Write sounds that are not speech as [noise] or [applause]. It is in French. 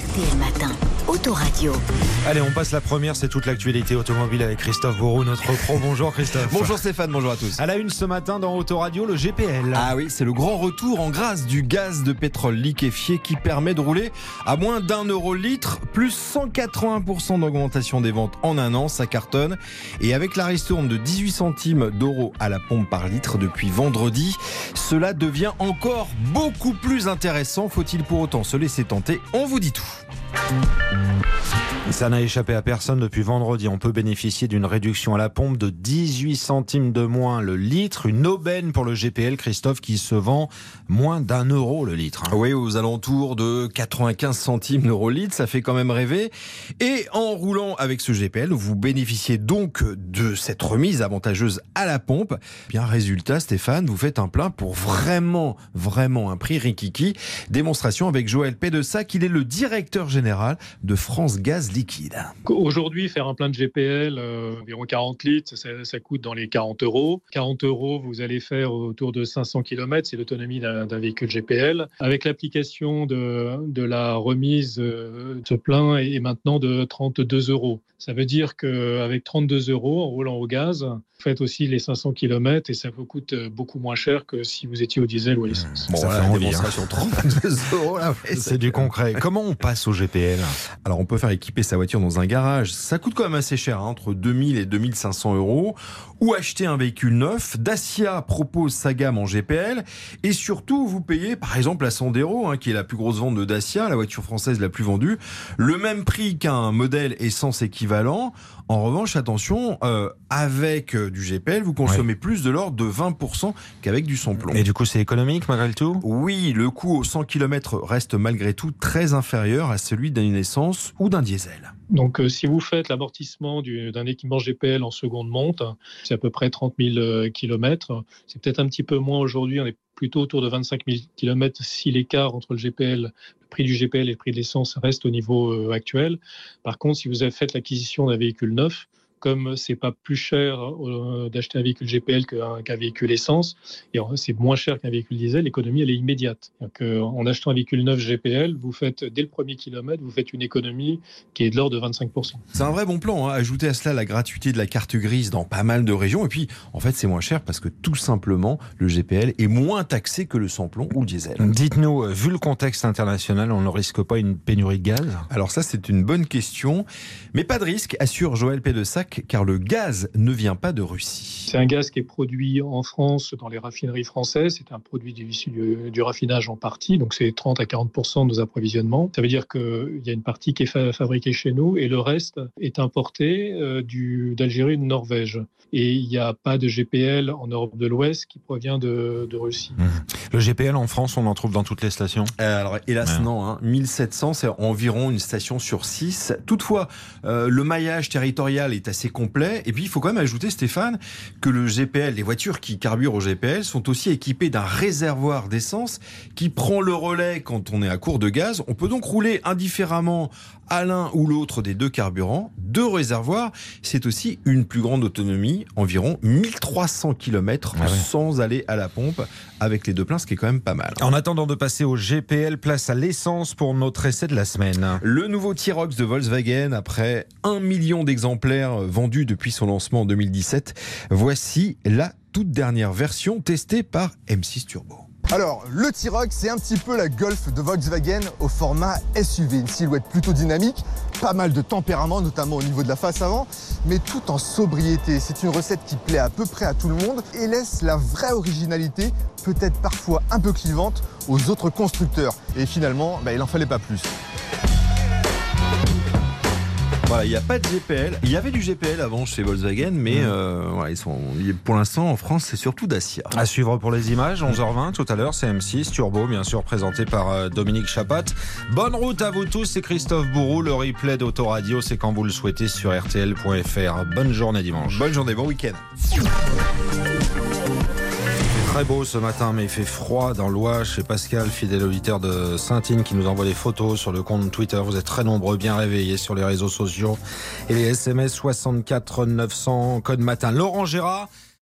RTL Matin, Autoradio. Allez, on passe la première, c'est toute l'actualité automobile avec Christophe Bourou, notre pro. Bonjour Christophe. Bonjour Stéphane, bonjour à tous. À la une ce matin dans Autoradio, le GPL. Ah oui, c'est le grand retour en grâce du gaz de pétrole liquéfié qui permet de rouler à moins d'un euro le litre, plus 180% d'augmentation des ventes en un an, ça cartonne. Et avec la ristourne de 18 centimes d'euros à la pompe par litre depuis vendredi, cela devient encore beaucoup plus intéressant. Faut-il pour autant se laisser tenter? On vous dit tout. Ça n'a échappé à personne depuis vendredi. On peut bénéficier d'une réduction à la pompe de 18 centimes de moins le litre. Une aubaine pour le GPL, Christophe, qui se vend moins d'un euro le litre. Hein. Oui, aux alentours de 95 centimes d'euros litre. Ça fait quand même rêver. Et en roulant avec ce GPL, vous bénéficiez donc de cette remise avantageuse à la pompe. Bien, résultat, Stéphane, vous faites un plein pour vraiment, vraiment un prix rikiki. Démonstration avec Joël Pédessac. Il est le directeur général de France Gaz liquide. Aujourd'hui, faire un plein de GPL, euh, environ 40 litres, ça, ça, coûte dans les 40 euros. 40 euros, vous allez faire autour de 500 km, c'est l'autonomie d'un véhicule GPL. Avec l'application de, de, la remise, euh, ce plein est maintenant de 32 euros. Ça veut dire qu'avec 32 euros en roulant au gaz, vous faites aussi les 500 km et ça vous coûte beaucoup moins cher que si vous étiez au diesel ou à l'essence. Bon, ça voilà, fait envie, démonstration [laughs] hein. 32 euros. C'est du concret. Comment on passe au GPL Alors, on peut faire équiper sa voiture dans un garage. Ça coûte quand même assez cher, hein, entre 2000 et 2500 euros. Ou acheter un véhicule neuf. Dacia propose sa gamme en GPL. Et surtout, vous payez, par exemple, la Sandero, hein, qui est la plus grosse vente de Dacia, la voiture française la plus vendue, le même prix qu'un modèle essence équivalent. En revanche, attention, euh, avec euh, du GPL, vous consommez ouais. plus de l'ordre de 20% qu'avec du sans-plomb. Et du coup, c'est économique malgré tout? Oui, le coût au 100 km reste malgré tout très inférieur à celui d'une essence ou d'un diesel. Donc, euh, si vous faites l'amortissement d'un équipement GPL en seconde monte, c'est à peu près 30 000 km. C'est peut-être un petit peu moins aujourd'hui, on est plutôt autour de 25 000 km si l'écart entre le GPL, le prix du GPL et le prix de l'essence reste au niveau euh, actuel. Par contre, si vous avez fait l'acquisition d'un véhicule neuf, comme c'est pas plus cher euh, d'acheter un véhicule GPL qu'un qu véhicule essence, et c'est moins cher qu'un véhicule diesel, l'économie elle est immédiate. Donc, euh, en achetant un véhicule neuf GPL, vous faites dès le premier kilomètre, vous faites une économie qui est de l'ordre de 25%. C'est un vrai bon plan. Hein. Ajouter à cela la gratuité de la carte grise dans pas mal de régions, et puis en fait c'est moins cher parce que tout simplement le GPL est moins taxé que le sans-plomb ou le diesel. Dites-nous, vu le contexte international, on ne risque pas une pénurie de gaz? Alors ça c'est une bonne question, mais pas de risque, assure Joël Pédessac car le gaz ne vient pas de Russie. C'est un gaz qui est produit en France dans les raffineries françaises. C'est un produit issu du, du, raffinage en partie, donc c'est 30 à 40% de nos approvisionnements. Ça veut dire qu'il y a une partie qui est fa fabriquée chez nous et le reste est importé euh, d'Algérie et de Norvège. Et il n'y a pas de GPL en Europe de l'Ouest qui provient de, de Russie. Mmh. Le GPL en France, on en trouve dans toutes les stations? Euh, Alors hélas ouais. non, hein. 1700 c'est environ une station sur 6. Toutefois, euh, le maillage territorial est assez complet. Et puis, il faut quand même ajouter, Stéphane, que le GPL, les voitures qui carburent au GPL sont aussi équipées d'un réservoir d'essence qui prend le relais quand on est à court de gaz. On peut donc rouler indifféremment à l'un ou l'autre des deux carburants, deux réservoirs. C'est aussi une plus grande autonomie, environ 1300 km ah ouais. sans aller à la pompe avec les deux pleins, ce qui est quand même pas mal. En attendant de passer au GPL, place à l'essence pour notre essai de la semaine. Le nouveau T-Rox de Volkswagen, après un million d'exemplaires vendus depuis son lancement en 2017, voici la toute dernière version testée par M6 Turbo. Alors, le T-Roc, c'est un petit peu la Golf de Volkswagen au format SUV. Une silhouette plutôt dynamique, pas mal de tempérament, notamment au niveau de la face avant, mais tout en sobriété. C'est une recette qui plaît à peu près à tout le monde et laisse la vraie originalité, peut-être parfois un peu clivante, aux autres constructeurs. Et finalement, bah, il n'en fallait pas plus. Voilà, il n'y a pas de GPL. Il y avait du GPL avant chez Volkswagen, mais mmh. euh, voilà, ils sont, pour l'instant, en France, c'est surtout Dacia. À suivre pour les images, 11h20 tout à l'heure, c'est M6, Turbo, bien sûr, présenté par euh, Dominique Chapat. Bonne route à vous tous, c'est Christophe Bourou. Le replay d'Autoradio, c'est quand vous le souhaitez sur RTL.fr. Bonne journée dimanche. Bonne journée, bon week-end très beau ce matin, mais il fait froid dans l'Ouest. Chez Pascal, fidèle auditeur de Saint-Ine, qui nous envoie des photos sur le compte Twitter. Vous êtes très nombreux, bien réveillés sur les réseaux sociaux. Et les SMS 64 900, code matin. Laurent Gérard